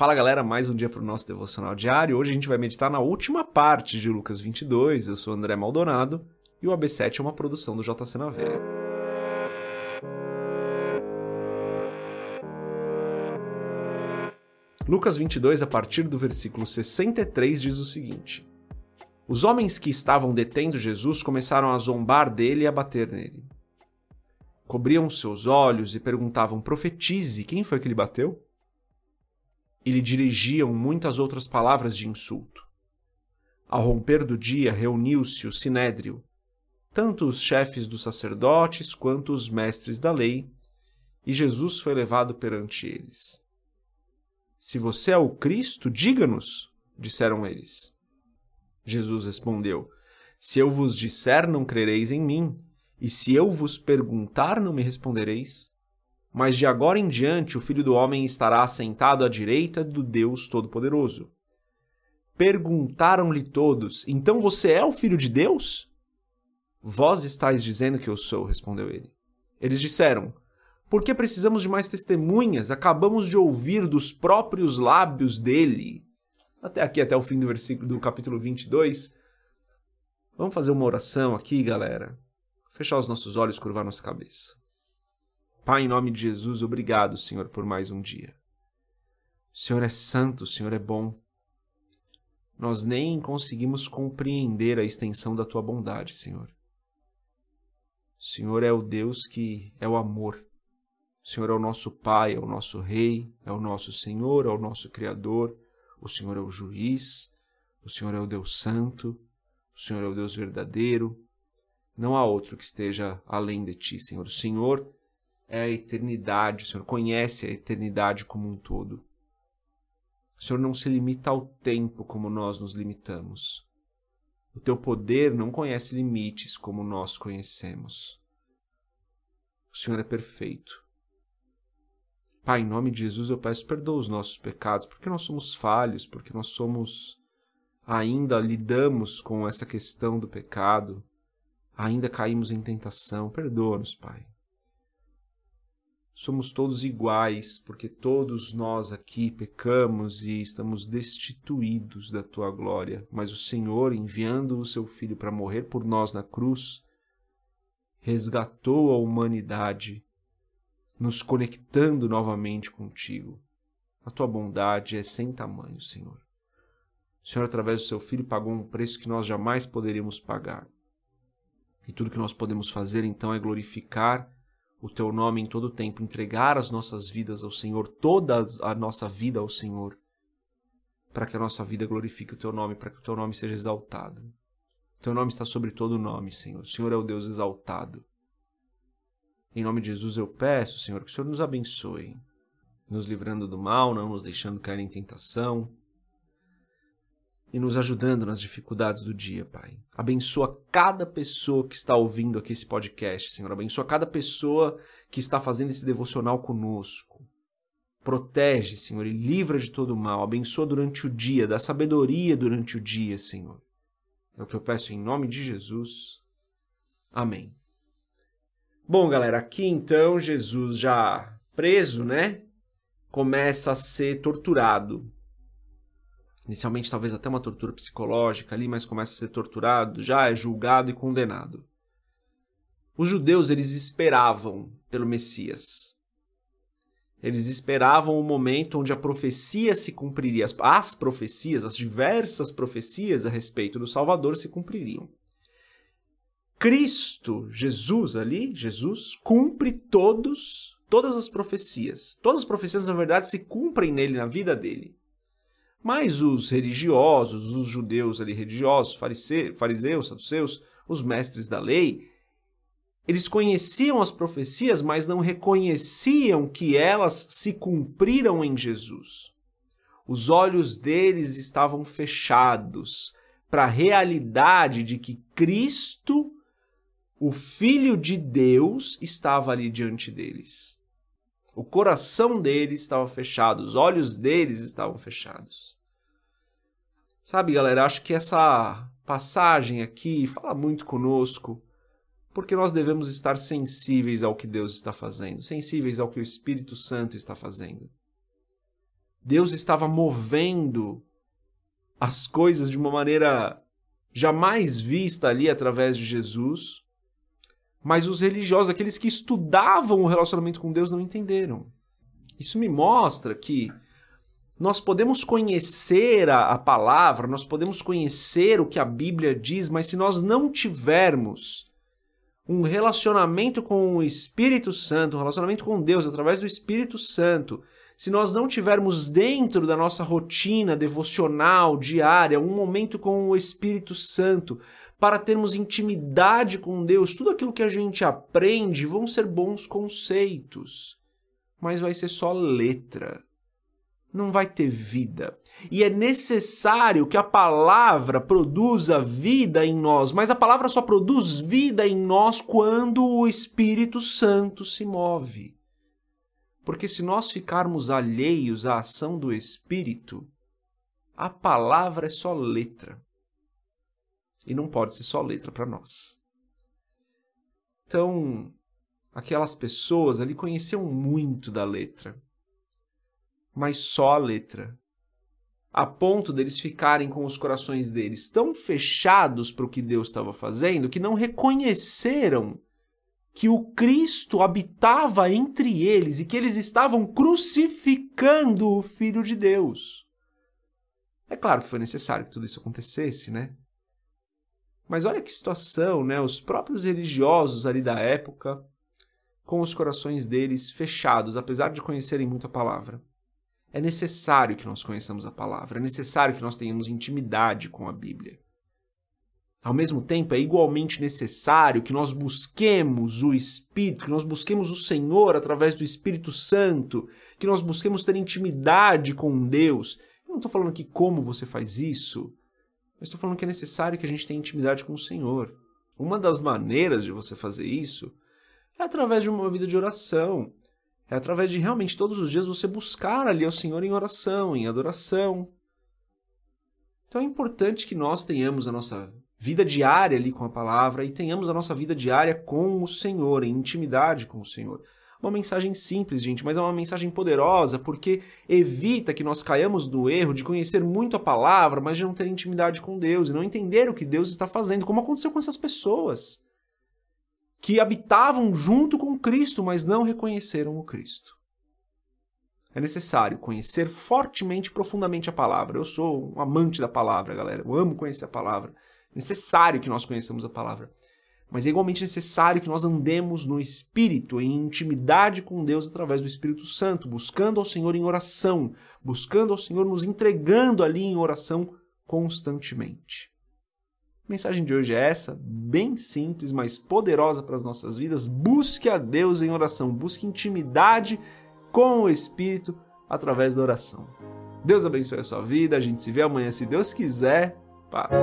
Fala galera, mais um dia para o nosso devocional diário. Hoje a gente vai meditar na última parte de Lucas 22. Eu sou André Maldonado e o AB7 é uma produção do JC na Veia. Lucas 22, a partir do versículo 63, diz o seguinte: Os homens que estavam detendo Jesus começaram a zombar dele e a bater nele. Cobriam seus olhos e perguntavam: Profetize, quem foi que lhe bateu? E lhe dirigiam muitas outras palavras de insulto. Ao romper do dia, reuniu-se o sinédrio, tanto os chefes dos sacerdotes quanto os mestres da lei, e Jesus foi levado perante eles. Se você é o Cristo, diga-nos, disseram eles. Jesus respondeu: Se eu vos disser, não crereis em mim, e se eu vos perguntar, não me respondereis. Mas de agora em diante o Filho do Homem estará assentado à direita do Deus Todo-Poderoso. Perguntaram-lhe todos: Então você é o Filho de Deus? Vós estáis dizendo que eu sou, respondeu ele. Eles disseram: Por que precisamos de mais testemunhas? Acabamos de ouvir dos próprios lábios dele. Até aqui, até o fim do versículo do capítulo 22. Vamos fazer uma oração aqui, galera. Fechar os nossos olhos, curvar nossa cabeça. Pai, em nome de Jesus, obrigado, Senhor, por mais um dia. O Senhor é santo, o Senhor é bom. Nós nem conseguimos compreender a extensão da tua bondade, Senhor. O Senhor é o Deus que é o amor. O Senhor é o nosso Pai, é o nosso Rei, é o nosso Senhor, é o nosso Criador. O Senhor é o juiz. O Senhor é o Deus Santo. O Senhor é o Deus verdadeiro. Não há outro que esteja além de ti, Senhor. O Senhor é a eternidade, o Senhor conhece a eternidade como um todo. O Senhor não se limita ao tempo como nós nos limitamos. O teu poder não conhece limites como nós conhecemos. O Senhor é perfeito. Pai, em nome de Jesus eu peço perdão os nossos pecados, porque nós somos falhos, porque nós somos ainda lidamos com essa questão do pecado, ainda caímos em tentação. Perdoa-nos, Pai somos todos iguais, porque todos nós aqui pecamos e estamos destituídos da tua glória. Mas o Senhor, enviando o seu Filho para morrer por nós na cruz, resgatou a humanidade, nos conectando novamente contigo. A tua bondade é sem tamanho, Senhor. O Senhor, através do seu Filho, pagou um preço que nós jamais poderíamos pagar. E tudo que nós podemos fazer então é glorificar o teu nome em todo o tempo, entregar as nossas vidas ao Senhor, toda a nossa vida ao Senhor, para que a nossa vida glorifique o teu nome, para que o teu nome seja exaltado. O teu nome está sobre todo nome, Senhor. O Senhor é o Deus exaltado. Em nome de Jesus eu peço, Senhor, que o Senhor nos abençoe, nos livrando do mal, não nos deixando cair em tentação, e nos ajudando nas dificuldades do dia, Pai. Abençoa cada pessoa que está ouvindo aqui esse podcast, Senhor. Abençoa cada pessoa que está fazendo esse devocional conosco. Protege, Senhor, e livra de todo mal. Abençoa durante o dia, dá sabedoria durante o dia, Senhor. É o que eu peço em nome de Jesus. Amém. Bom, galera, aqui então Jesus já preso, né? Começa a ser torturado Inicialmente, talvez até uma tortura psicológica ali, mas começa a ser torturado, já é julgado e condenado. Os judeus, eles esperavam pelo Messias. Eles esperavam o momento onde a profecia se cumpriria. As, as profecias, as diversas profecias a respeito do Salvador se cumpririam. Cristo, Jesus ali, Jesus, cumpre todos, todas as profecias. Todas as profecias, na verdade, se cumprem nele, na vida dele. Mas os religiosos, os judeus ali religiosos, fariseus, saduceus, os mestres da lei, eles conheciam as profecias, mas não reconheciam que elas se cumpriram em Jesus. Os olhos deles estavam fechados para a realidade de que Cristo, o Filho de Deus, estava ali diante deles. O coração deles estava fechado, os olhos deles estavam fechados. Sabe, galera, acho que essa passagem aqui fala muito conosco, porque nós devemos estar sensíveis ao que Deus está fazendo, sensíveis ao que o Espírito Santo está fazendo. Deus estava movendo as coisas de uma maneira jamais vista ali através de Jesus, mas os religiosos, aqueles que estudavam o relacionamento com Deus, não entenderam. Isso me mostra que nós podemos conhecer a, a, palavra, nós podemos conhecer o que a Bíblia diz, mas se nós não tivermos um relacionamento com o Espírito Santo, um relacionamento com Deus através do Espírito Santo, se nós não tivermos dentro da nossa rotina devocional diária um momento com o Espírito Santo para termos intimidade com Deus, tudo aquilo que a gente aprende vão ser bons conceitos, mas vai ser só letra. Não vai ter vida. E é necessário que a palavra produza vida em nós, mas a palavra só produz vida em nós quando o Espírito Santo se move. Porque se nós ficarmos alheios à ação do Espírito, a palavra é só letra. E não pode ser só letra para nós. Então, aquelas pessoas ali conheciam muito da letra, mas só a letra. A ponto deles ficarem com os corações deles tão fechados para o que Deus estava fazendo que não reconheceram que o Cristo habitava entre eles e que eles estavam crucificando o Filho de Deus. É claro que foi necessário que tudo isso acontecesse, né? Mas olha que situação, né? Os próprios religiosos ali da época, com os corações deles fechados, apesar de conhecerem muito a palavra. É necessário que nós conheçamos a palavra, é necessário que nós tenhamos intimidade com a Bíblia. Ao mesmo tempo, é igualmente necessário que nós busquemos o Espírito, que nós busquemos o Senhor através do Espírito Santo, que nós busquemos ter intimidade com Deus. Eu não estou falando aqui como você faz isso, mas estou falando que é necessário que a gente tenha intimidade com o Senhor. Uma das maneiras de você fazer isso é através de uma vida de oração. É através de realmente todos os dias você buscar ali ao Senhor em oração, em adoração. Então é importante que nós tenhamos a nossa vida diária ali com a palavra e tenhamos a nossa vida diária com o Senhor, em intimidade com o Senhor. Uma mensagem simples, gente, mas é uma mensagem poderosa porque evita que nós caiamos no erro de conhecer muito a palavra, mas de não ter intimidade com Deus e não entender o que Deus está fazendo, como aconteceu com essas pessoas que habitavam junto com Cristo, mas não reconheceram o Cristo. É necessário conhecer fortemente, profundamente a palavra. Eu sou um amante da palavra, galera. Eu amo conhecer a palavra necessário que nós conheçamos a palavra. Mas é igualmente necessário que nós andemos no Espírito, em intimidade com Deus através do Espírito Santo, buscando ao Senhor em oração, buscando ao Senhor nos entregando ali em oração constantemente. A mensagem de hoje é essa, bem simples, mas poderosa para as nossas vidas. Busque a Deus em oração, busque intimidade com o Espírito através da oração. Deus abençoe a sua vida, a gente se vê amanhã se Deus quiser. Paz.